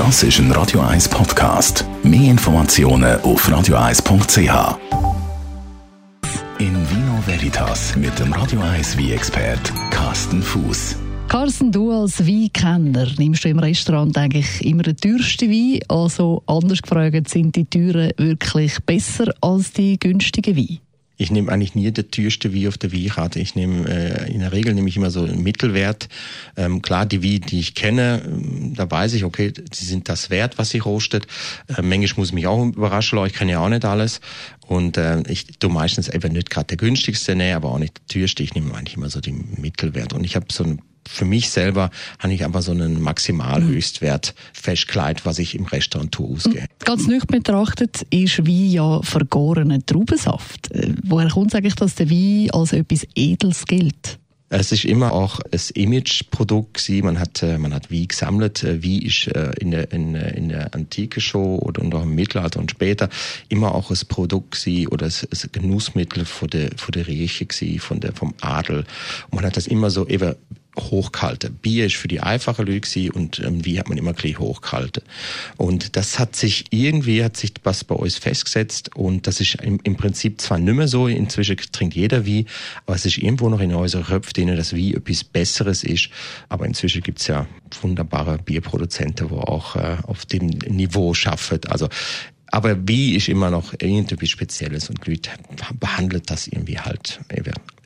Das ist ein Radio 1 Podcast. Mehr Informationen auf radio1.ch. In Vino Veritas mit dem Radio 1 wie expert Carsten Fuß. Carsten, du als Weinkenner, nimmst du im Restaurant eigentlich immer den teuersten Wein? Also anders gefragt, sind die teuren wirklich besser als die günstigen Weine? Ich nehme eigentlich nie der teuerste Wein auf der Weinkarte. Ich nehme äh, in der Regel nehme ich immer so einen Mittelwert. Ähm, klar, die Wein, die ich kenne, ähm, da weiß ich, okay, sie sind das wert, was sie rostet. Äh, manchmal muss mich auch überraschen, ich kenne ja auch nicht alles. Und äh, ich tu meistens eben nicht gerade der günstigste, nee, aber auch nicht der teuerste. Ich nehme eigentlich immer so die Mittelwert. Und ich habe so ein für mich selber habe ich einfach so einen Maximalhöchstwert festgelegt, was ich im Restaurant ausgehe. Ganz nüchtern betrachtet ist Wein ja vergorener Traubensaft. Äh, woher kommt es eigentlich, dass der Wein als etwas Edels gilt? Es ist immer auch ein Imageprodukt gewesen. Man hat, äh, man hat Wein gesammelt. Wein äh, ist in der, in, in der Antike schon oder auch im Mittelalter und später immer auch ein Produkt gewesen oder ein Genussmittel von der, von der Reiche gewesen, von der, vom Adel. Und man hat das immer so eben hochgehalten. Bier ist für die einfache Leute und ähm, Wein hat man immer gleich hochgehalten. Und das hat sich irgendwie, hat sich was bei uns festgesetzt und das ist im, im Prinzip zwar nicht mehr so, inzwischen trinkt jeder Wein, aber es ist irgendwo noch in unseren Köpfen denen das Wein etwas Besseres ist. Aber inzwischen gibt's ja wunderbare Bierproduzenten, wo auch äh, auf dem Niveau schaffen. Also aber wie ist immer noch irgendwie Spezielles und Leute behandelt das irgendwie halt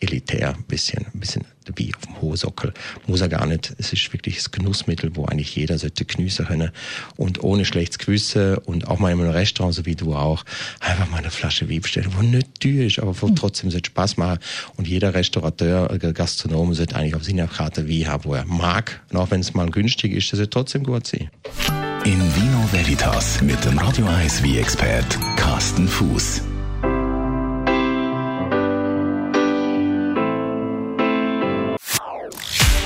elitär, ein bisschen, ein bisschen wie auf dem hohen Sockel. Muss er gar nicht. Es ist wirklich das Genussmittel, wo eigentlich jeder sollte geniessen können. Und ohne schlechtes Gewissen und auch mal in einem Restaurant, so wie du auch, einfach mal eine Flasche Wein bestellen, wo nicht teuer ist, aber wo trotzdem sollte Spaß machen. Und jeder Restaurateur, äh, Gastronom sollte eigentlich auf seiner Karte Wein haben, wo er mag. Und auch wenn es mal günstig ist, das wird trotzdem gut sein. In Vino Veritas mit dem Radio 1 wie expert Carsten Fuß.